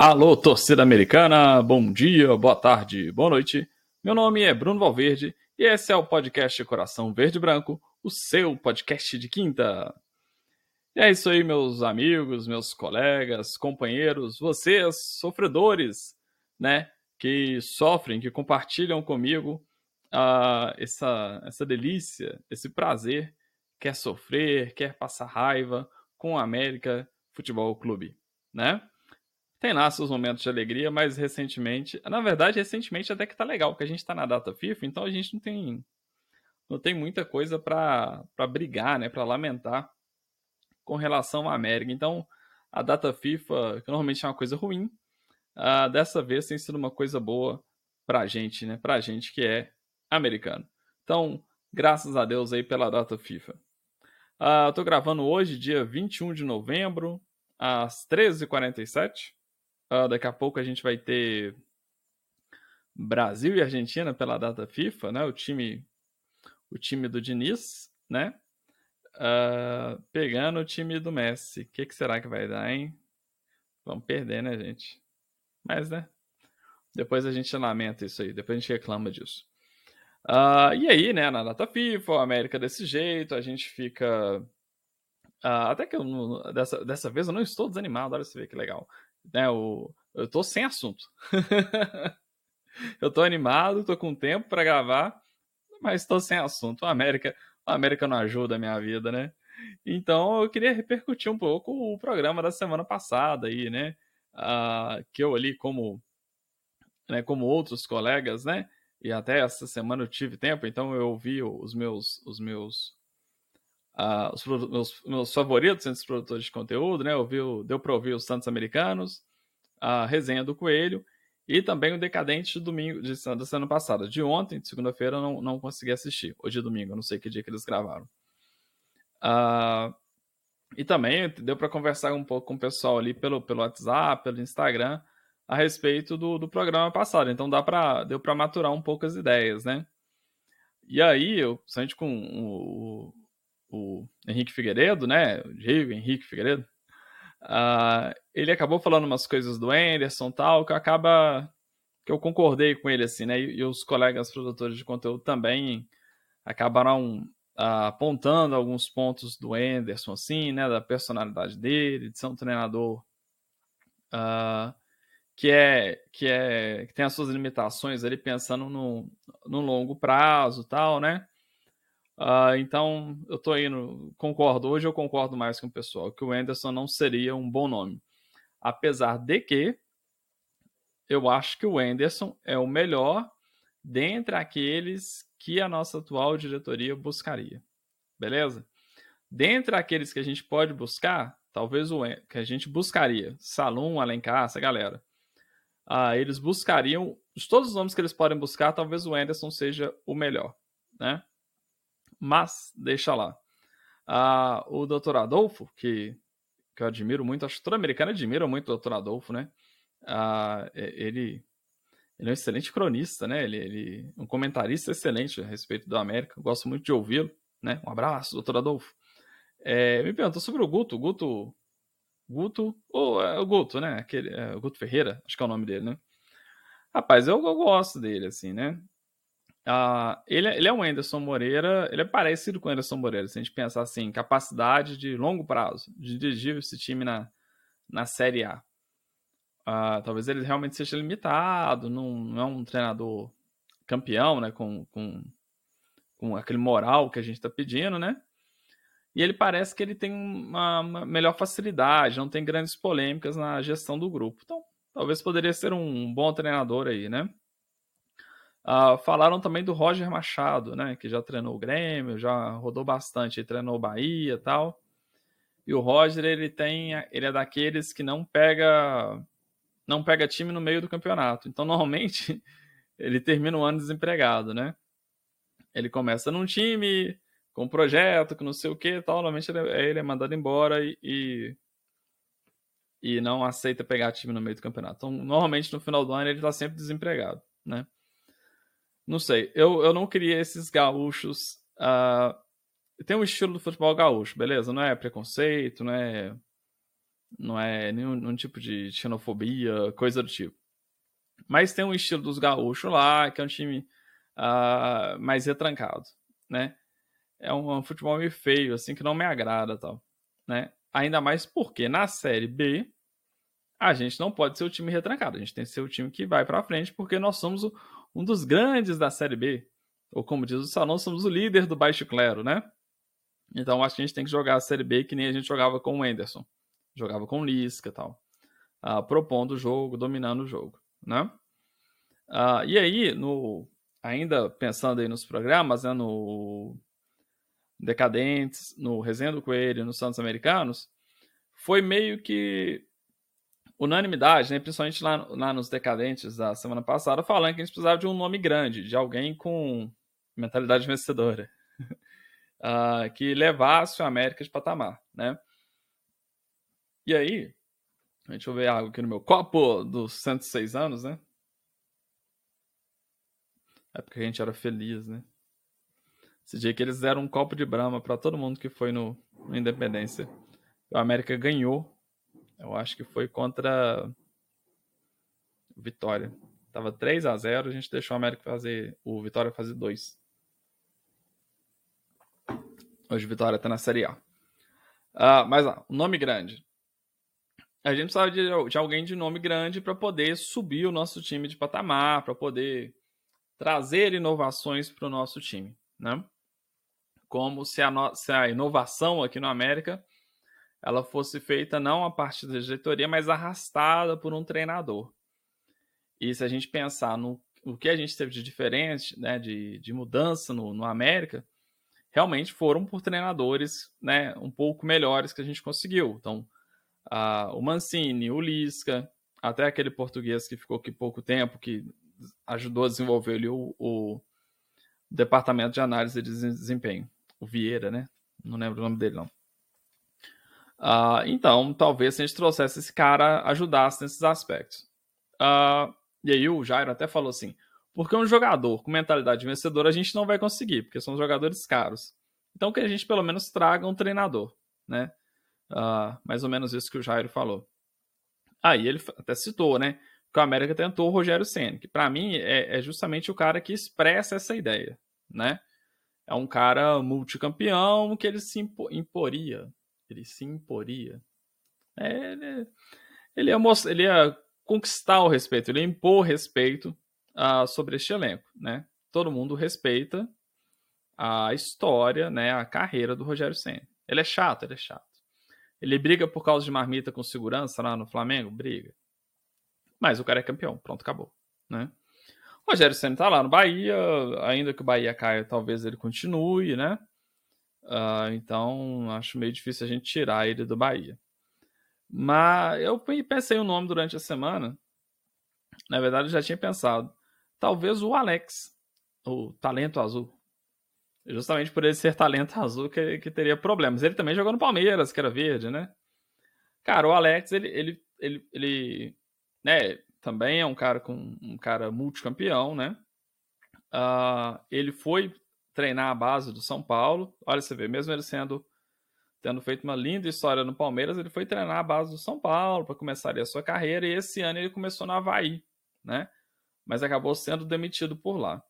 Alô, torcida americana, bom dia, boa tarde, boa noite. Meu nome é Bruno Valverde e esse é o podcast Coração Verde Branco, o seu podcast de quinta. E é isso aí, meus amigos, meus colegas, companheiros, vocês, sofredores, né, que sofrem, que compartilham comigo uh, essa, essa delícia, esse prazer, quer sofrer, quer passar raiva com o América Futebol Clube, né? Tem lá seus momentos de alegria, mas recentemente, na verdade, recentemente até que tá legal, porque a gente tá na data FIFA, então a gente não tem não tem muita coisa para brigar, né, para lamentar com relação à América. Então, a data FIFA, que normalmente é uma coisa ruim, uh, dessa vez tem sido uma coisa boa pra gente, né, pra gente que é americano. Então, graças a Deus aí pela data FIFA. Uh, eu tô gravando hoje, dia 21 de novembro, às 13h47. Uh, daqui a pouco a gente vai ter Brasil e Argentina pela data FIFA, né? O time, o time do Diniz, né? Uh, pegando o time do Messi. O que, que será que vai dar, hein? Vamos perder, né, gente? Mas, né? Depois a gente lamenta isso aí, depois a gente reclama disso. Uh, e aí, né, na data FIFA, a América desse jeito, a gente fica. Uh, até que eu, dessa, dessa vez eu não estou desanimado, olha você ver que legal né, o, eu tô sem assunto. eu tô animado, tô com tempo para gravar, mas tô sem assunto. A América, a América não ajuda a minha vida, né? Então eu queria repercutir um pouco o programa da semana passada aí, né? Uh, que eu ali como, né, como outros colegas, né? E até essa semana eu tive tempo, então eu ouvi os meus, os meus uh, os meus, meus favoritos entre os produtores de conteúdo, né? Deu para ouvir os Santos Americanos, a resenha do Coelho e também o Decadente de domingo de, da semana passada. De ontem, de segunda-feira, eu não, não consegui assistir. Hoje de domingo, não sei que dia que eles gravaram. Uh, e também deu para conversar um pouco com o pessoal ali pelo, pelo WhatsApp, pelo Instagram, a respeito do, do programa passado. Então dá pra, deu para maturar um pouco as ideias, né? E aí, eu, principalmente com o, o Henrique Figueiredo, né? O Diego Henrique Figueiredo, uh, ele acabou falando umas coisas do Anderson tal, que acaba que eu concordei com ele, assim, né? E, e os colegas produtores de conteúdo também acabaram uh, apontando alguns pontos do Anderson, assim, né? Da personalidade dele, de ser um treinador uh, que é que é que tem as suas limitações ali pensando no, no longo prazo tal, né? Uh, então, eu tô indo, concordo, hoje eu concordo mais com o pessoal, que o Anderson não seria um bom nome. Apesar de que eu acho que o Anderson é o melhor dentre aqueles que a nossa atual diretoria buscaria. Beleza? Dentre aqueles que a gente pode buscar, talvez o que a gente buscaria, Salum, Alencar, essa galera. Uh, eles buscariam, de todos os nomes que eles podem buscar, talvez o Anderson seja o melhor, né? Mas deixa lá. Ah, o Dr. Adolfo, que, que eu admiro muito, acho que todo americano admira muito o Dr. Adolfo, né? Ah, ele, ele é um excelente cronista, né? Ele, ele um comentarista excelente a respeito do América. Gosto muito de ouvi-lo, né? Um abraço, Dr. Adolfo. É, me perguntou sobre o Guto. Guto. Guto. Ou é, o Guto, né? Aquele, é, o Guto Ferreira, acho que é o nome dele, né? Rapaz, eu, eu gosto dele, assim, né? Uh, ele, ele é um Anderson Moreira, ele é parecido com o Anderson Moreira, se a gente pensar assim, capacidade de longo prazo, de dirigir esse time na, na Série A. Uh, talvez ele realmente seja limitado, não, não, é um treinador campeão, né, com, com, com aquele moral que a gente está pedindo, né? E ele parece que ele tem uma, uma, melhor facilidade, não tem grandes polêmicas na gestão do grupo. Então, talvez poderia ser um bom treinador aí, né? Uh, falaram também do Roger Machado, né? Que já treinou o Grêmio, já rodou bastante, treinou o Bahia e tal. E o Roger, ele tem. Ele é daqueles que não pega. Não pega time no meio do campeonato. Então, normalmente, ele termina o ano desempregado, né? Ele começa num time, com um projeto, que não sei o que tal. Normalmente ele é, ele é mandado embora e, e, e não aceita pegar time no meio do campeonato. Então, normalmente no final do ano ele está sempre desempregado, né? Não sei. Eu, eu não queria esses gaúchos. Uh, tem um estilo do futebol gaúcho, beleza? Não é preconceito, não é. Não é nenhum, nenhum tipo de xenofobia, coisa do tipo. Mas tem um estilo dos gaúchos lá, que é um time uh, mais retrancado, né? É um, um, futebol meio feio, assim, que não me agrada tal, né? Ainda mais porque na Série B a gente não pode ser o time retrancado, a gente tem que ser o time que vai para frente, porque nós somos o, um dos grandes da Série B. Ou como diz o Salão, somos o líder do baixo clero, né? Então acho que a gente tem que jogar a Série B que nem a gente jogava com o Anderson. Jogava com o Lisca e tal. Uh, propondo o jogo, dominando o jogo, né? Uh, e aí, no, ainda pensando aí nos programas, né, no Decadentes, no Resenha do Coelho, no Santos Americanos, foi meio que unanimidade, né, principalmente lá, lá nos Decadentes da semana passada, falando que a gente precisava de um nome grande, de alguém com mentalidade vencedora, uh, que levasse o América de patamar, né? E aí, deixa eu ver algo aqui no meu copo dos 106 anos, né? É porque a gente era feliz, né? Esse dia que eles deram um copo de brama para todo mundo que foi no, no Independência. O América ganhou. Eu acho que foi contra Vitória. Tava 3 a 0 a gente deixou o América fazer. O Vitória fazer 2. Hoje o Vitória tá na Série A. Uh, mas lá, nome grande. A gente precisava de, de alguém de nome grande para poder subir o nosso time de patamar, para poder trazer inovações para o nosso time, né? Como se a, no, se a inovação aqui no América ela fosse feita não a partir da diretoria, mas arrastada por um treinador. E se a gente pensar no o que a gente teve de diferente, né, de, de mudança no, no América, realmente foram por treinadores né, um pouco melhores que a gente conseguiu. Então, a, o Mancini, o Lisca, até aquele português que ficou aqui pouco tempo, que ajudou a desenvolver ali o, o departamento de análise de desempenho, o Vieira, né? Não lembro o nome dele, não. Uh, então, talvez se a gente trouxesse esse cara, ajudasse nesses aspectos. Uh, e aí o Jairo até falou assim, porque um jogador com mentalidade vencedora a gente não vai conseguir, porque são jogadores caros. Então que a gente pelo menos traga um treinador, né? Uh, mais ou menos isso que o Jairo falou. Aí ele até citou, né? que o América tentou o Rogério Senna, que para mim é, é, justamente o cara que expressa essa ideia, né? É um cara multicampeão que ele se imporia, ele se imporia. É, ele, ele, ia mostrar, ele ia conquistar o respeito, ele ia impor respeito uh, sobre este elenco, né? Todo mundo respeita a história, né, a carreira do Rogério Senna. Ele é chato, ele é chato. Ele briga por causa de marmita com segurança lá no Flamengo? Briga. Mas o cara é campeão, pronto, acabou, né? O Rogério Senna tá lá no Bahia, ainda que o Bahia caia, talvez ele continue, né? Uh, então, acho meio difícil a gente tirar ele do Bahia. Mas eu pensei o nome durante a semana. Na verdade, eu já tinha pensado. Talvez o Alex, o talento azul. Justamente por ele ser talento azul que, que teria problemas. Ele também jogou no Palmeiras, que era verde, né? Cara, o Alex, ele, ele, ele, ele né, também é um cara com um cara multicampeão, né? Uh, ele foi treinar a base do São Paulo. Olha, você vê, mesmo ele sendo tendo feito uma linda história no Palmeiras, ele foi treinar a base do São Paulo para começar a sua carreira e esse ano ele começou no Havaí, né? Mas acabou sendo demitido por lá.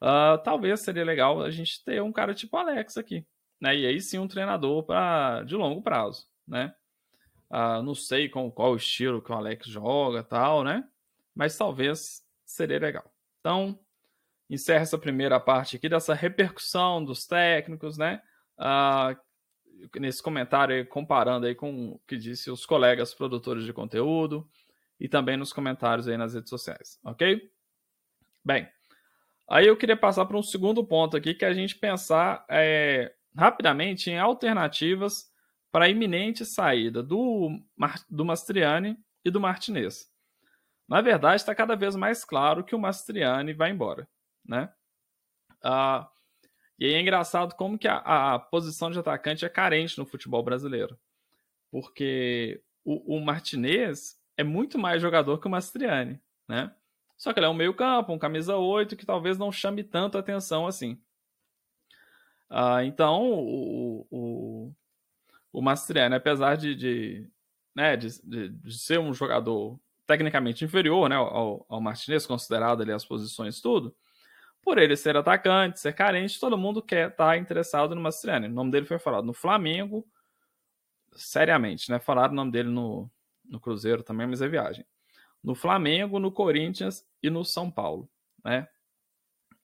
Uh, talvez seria legal a gente ter um cara tipo Alex aqui, né? E aí sim um treinador para de longo prazo, né? Uh, não sei com qual estilo que o Alex joga tal, né? Mas talvez seria legal. Então, encerra essa primeira parte aqui dessa repercussão dos técnicos, né? Uh, nesse comentário aí, comparando aí com o que disse os colegas produtores de conteúdo e também nos comentários aí nas redes sociais, ok? Bem, aí eu queria passar para um segundo ponto aqui que é a gente pensar é, rapidamente em alternativas para a iminente saída do, do Mastriani e do Martinez. Na verdade, está cada vez mais claro que o Mastriani vai embora, né? Ah, e aí é engraçado como que a, a, posição de atacante é carente no futebol brasileiro. Porque o, o Martinez é muito mais jogador que o Mastriani, né? Só que ele é um meio campo, um camisa 8, que talvez não chame tanto atenção assim. Ah, então, o, o, o Mastriani, apesar de, de, né, de, de, de, ser um jogador tecnicamente inferior, né, ao, ao Martinez, considerado ali as posições tudo, por ele ser atacante, ser carente, todo mundo quer estar tá interessado no Mastriani. O nome dele foi falado no Flamengo, seriamente, né? Falaram o nome dele no, no Cruzeiro também, mas é viagem. No Flamengo, no Corinthians e no São Paulo, né?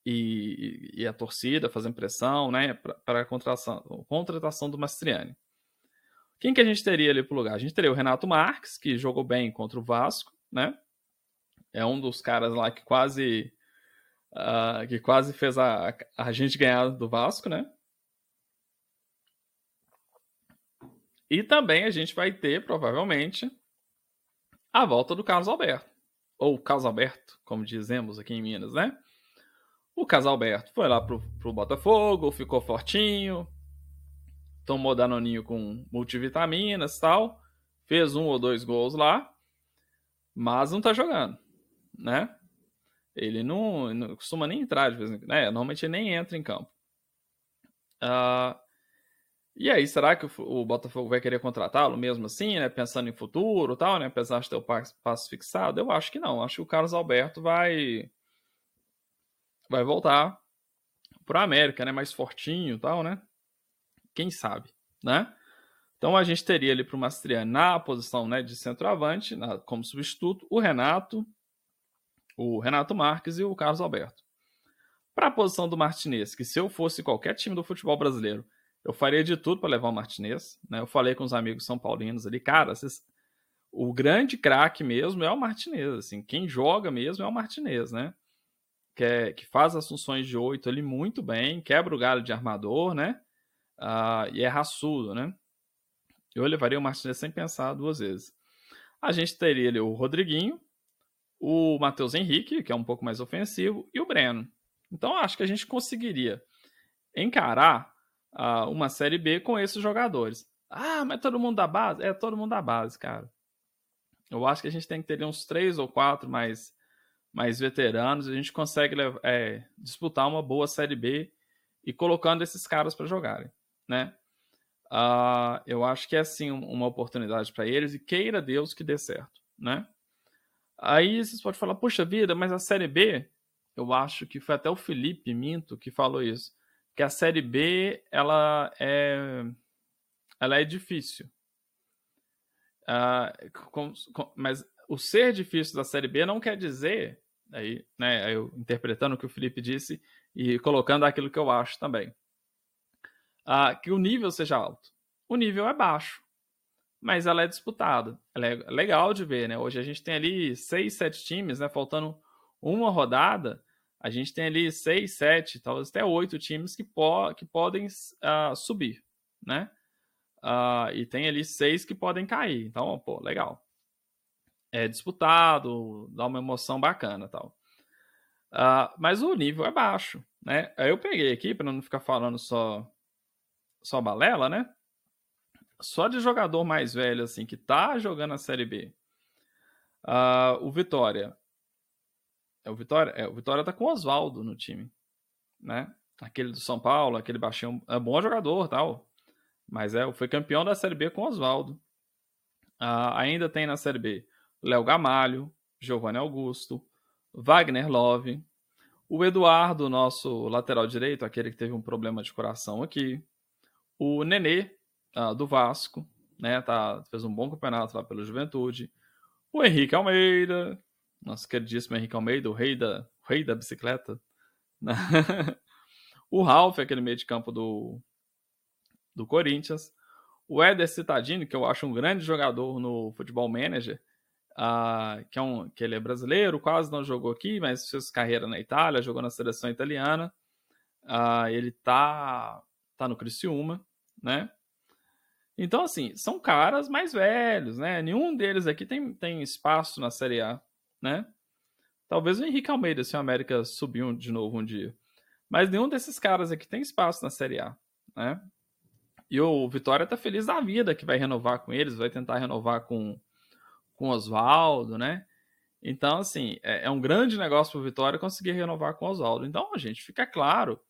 E, e a torcida fazendo pressão, né? Para a contratação, do Mastriani. Quem que a gente teria ali pro lugar? A gente teria o Renato Marques, que jogou bem contra o Vasco, né? É um dos caras lá que quase uh, que quase fez a, a gente ganhar do Vasco, né? E também a gente vai ter, provavelmente, a volta do Carlos Alberto. Ou Carlos Alberto, como dizemos aqui em Minas, né? O Carlos Alberto foi lá pro, pro Botafogo, ficou fortinho, tomou danoninho com multivitaminas tal, fez um ou dois gols lá, mas não tá jogando, né? Ele não, não costuma nem entrar de vez em quando, né? Normalmente ele nem entra em campo. Uh, e aí, será que o, o Botafogo vai querer contratá-lo mesmo assim, né? Pensando em futuro tal, né? Apesar de ter o passo fixado? Eu acho que não. Acho que o Carlos Alberto vai vai voltar para a América, né? Mais fortinho tal, né? Quem sabe, né? Então a gente teria ali para o Mastriani na posição né, de centroavante, na, como substituto, o Renato, o Renato Marques e o Carlos Alberto. Para a posição do Martinez, que se eu fosse qualquer time do futebol brasileiro, eu faria de tudo para levar o Martinez. Né? Eu falei com os amigos são paulinos ali, cara, vocês... o grande craque mesmo é o Martinez. Assim, quem joga mesmo é o Martinez, né? Que, é, que faz as funções de oito ali muito bem, quebra o galho de armador, né? Uh, e é raçudo, né? Eu levaria o Martinez sem pensar duas vezes. A gente teria ali o Rodriguinho, o Matheus Henrique, que é um pouco mais ofensivo, e o Breno. Então acho que a gente conseguiria encarar uh, uma Série B com esses jogadores. Ah, mas todo mundo da base? É, todo mundo da base, cara. Eu acho que a gente tem que ter uns três ou quatro mais, mais veteranos a gente consegue é, disputar uma boa Série B e colocando esses caras para jogarem, né? Uh, eu acho que é sim uma oportunidade para eles e queira Deus que dê certo, né? Aí vocês podem falar, puxa vida, mas a Série B, eu acho que foi até o Felipe Minto que falou isso, que a Série B, ela é, ela é difícil. Uh, com, com, mas o ser difícil da Série B não quer dizer, aí, né, eu interpretando o que o Felipe disse e colocando aquilo que eu acho também, uh, que o nível seja alto. O nível é baixo mas ela é disputada. Ela é legal de ver, né? Hoje a gente tem ali seis, sete times, né? Faltando uma rodada, a gente tem ali seis, sete, talvez até oito times que, po que podem uh, subir, né? Uh, e tem ali seis que podem cair. Então, pô, legal. É disputado, dá uma emoção bacana tal. Uh, mas o nível é baixo, né? Aí eu peguei aqui, para não ficar falando só, só balela, né? Só de jogador mais velho, assim, que tá jogando a Série B. Uh, o Vitória. É o Vitória? É, o Vitória tá com o Oswaldo no time, né? Aquele do São Paulo, aquele baixinho, é bom jogador, tal. Mas é, foi campeão da Série B com o Oswaldo. Uh, ainda tem na Série B Léo Gamalho, Giovanni Augusto, Wagner Love, o Eduardo, nosso lateral direito, aquele que teve um problema de coração aqui, o Nenê, uh, do Vasco, né? Tá, fez um bom campeonato lá pela Juventude. O Henrique Almeida, nosso queridíssimo Henrique Almeida, o rei da, o rei da bicicleta. Né? o Ralf, aquele meio de campo do, do Corinthians. O Éder Citadini, que eu acho um grande jogador no Futebol Manager, uh, que, é um, que ele é brasileiro, quase não jogou aqui, mas fez carreira na Itália, jogou na seleção italiana. Uh, ele tá, tá no Criciúma, né? Então, assim, são caras mais velhos, né? Nenhum deles aqui tem, tem espaço na Série A, né? Talvez o Henrique Almeida, se o América subir de novo um dia. Mas nenhum desses caras aqui tem espaço na Série A, né? E o Vitória tá feliz da vida que vai renovar com eles, vai tentar renovar com com Oswaldo, né? Então, assim, é, é um grande negócio para o Vitória conseguir renovar com o Oswaldo. Então, gente, fica claro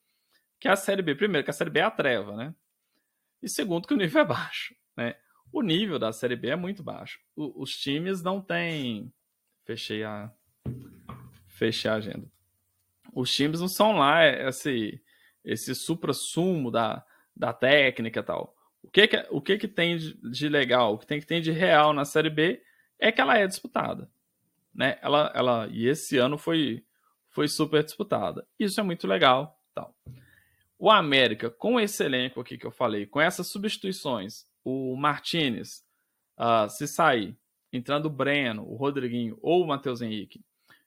que a Série B, primeiro, que a Série B é a treva, né? E segundo, que o nível é baixo. Né? o nível da Série B é muito baixo. O, os times não têm. Fechei a. Fechei a agenda. Os times não são lá esse, esse supra-sumo da, da técnica e tal. O que, que, o que, que tem de legal, o que tem que tem de real na Série B é que ela é disputada. Né? Ela, ela, e esse ano foi, foi super disputada. Isso é muito legal. Tal. O América, com esse elenco aqui que eu falei, com essas substituições, o Martinez, uh, se sair, entrando o Breno, o Rodriguinho ou o Matheus Henrique,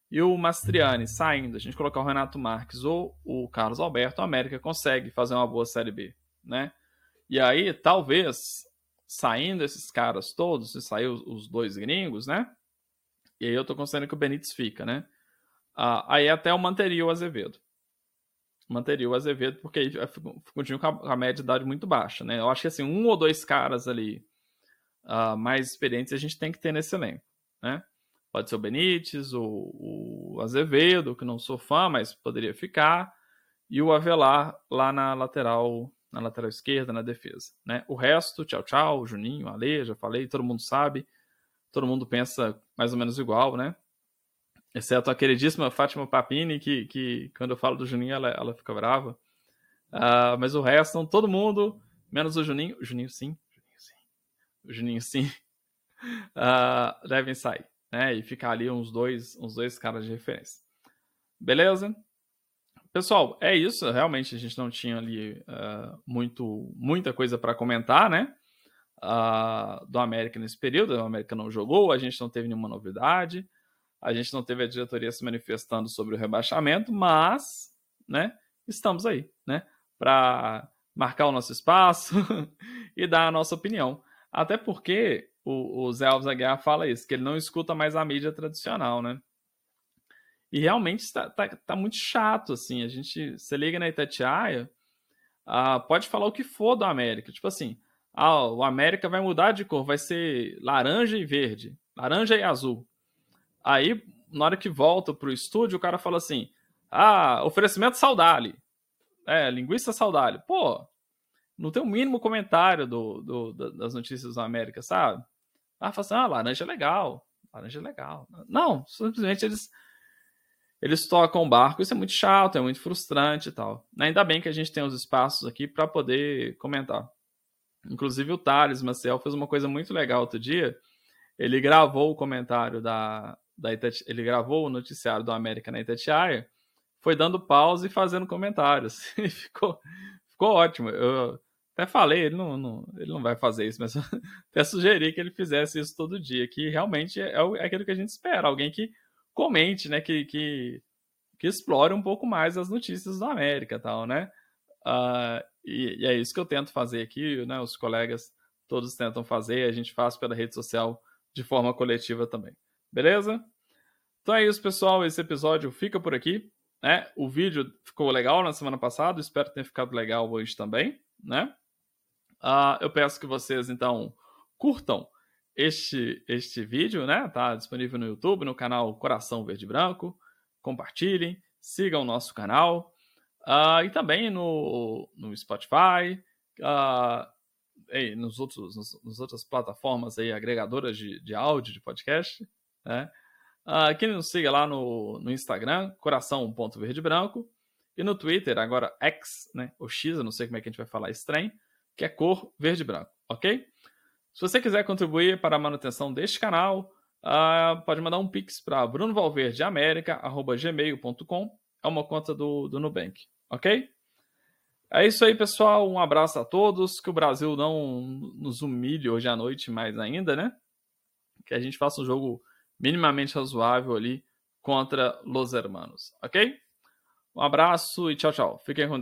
e o Mastriani saindo, a gente colocar o Renato Marques ou o Carlos Alberto, o América consegue fazer uma boa Série B, né? E aí, talvez, saindo esses caras todos, se sair os dois gringos, né? E aí eu tô considerando que o Benítez fica, né? Uh, aí até eu manteria o Azevedo. Manteria o Azevedo, porque aí continua com a, média de idade muito baixa, né? Eu acho que assim, um ou dois caras ali uh, mais experientes a gente tem que ter nesse elenco, né? Pode ser o Benítez, o, o Azevedo, que não sou fã, mas poderia ficar, e o Avelar lá na lateral, na lateral esquerda, na defesa. Né? O resto, tchau, tchau, Juninho, Ale, já falei, todo mundo sabe, todo mundo pensa mais ou menos igual, né? Exceto a queridíssima Fátima Papini, que, que quando eu falo do Juninho, ela, ela fica brava. Uh, mas o resto, todo mundo, menos o Juninho. O Juninho sim. Juninho sim. O Juninho sim. Uh, devem sair né? E ficar ali uns dois, uns dois caras de referência. Beleza? Pessoal, é isso. Realmente a gente não tinha ali uh, muito, muita coisa para comentar, né? Uh, do América nesse período. O América não jogou, a gente não teve nenhuma novidade, a gente não teve a diretoria se manifestando sobre o rebaixamento, mas, né? Estamos aí, né? Para marcar o nosso espaço e dar a nossa opinião. Até porque o, o Zé Alves Aguiar fala isso, que ele não escuta mais a mídia tradicional, né? E realmente está tá, tá muito chato, assim. A gente, você liga na Itatiaia, ah, pode falar o que for do América. Tipo assim, ah, o América vai mudar de cor, vai ser laranja e verde, laranja e azul. Aí, na hora que volta pro estúdio, o cara fala assim: ah, oferecimento Saudale. É, linguiça Saudale. Pô, não tem o um mínimo comentário do, do, das notícias do América, sabe? Ah, fala assim, ah, laranja é legal, laranja é legal. Não, simplesmente eles eles tocam o barco, isso é muito chato, é muito frustrante e tal. Ainda bem que a gente tem os espaços aqui para poder comentar. Inclusive o Thales Maciel fez uma coisa muito legal outro dia. Ele gravou o comentário da, da Itati... ele gravou o noticiário do América na Itatiaia, foi dando pausa e fazendo comentários. E ficou, ficou ótimo. Eu, até falei, ele não, não, ele não vai fazer isso, mas até sugeri que ele fizesse isso todo dia, que realmente é, é aquilo que a gente espera, alguém que comente, né, que, que, que explore um pouco mais as notícias da América tal, né? Uh, e, e, é isso que eu tento fazer aqui, né? Os colegas todos tentam fazer, a gente faz pela rede social de forma coletiva também. Beleza? Então é isso, pessoal. Esse episódio fica por aqui. Né? O vídeo ficou legal na semana passada, espero que tenha ficado legal hoje também, né? Uh, eu peço que vocês, então, curtam este, este vídeo, né? Tá disponível no YouTube, no canal Coração Verde Branco. Compartilhem, sigam o nosso canal. Uh, e também no, no Spotify, uh, e nos outros, nos, nas outras plataformas aí, agregadoras de, de áudio, de podcast. Né? Uh, quem nos siga lá no, no Instagram, coração.verdebranco. E no Twitter, agora X, né? O X, eu não sei como é que a gente vai falar esse trem que é cor verde branco, ok? Se você quiser contribuir para a manutenção deste canal, uh, pode mandar um pix para brunovalverdeamerica.gmail.com é uma conta do, do Nubank, ok? É isso aí, pessoal. Um abraço a todos. Que o Brasil não nos humilhe hoje à noite mais ainda, né? Que a gente faça um jogo minimamente razoável ali contra Los Hermanos, ok? Um abraço e tchau, tchau. Fiquem com Deus.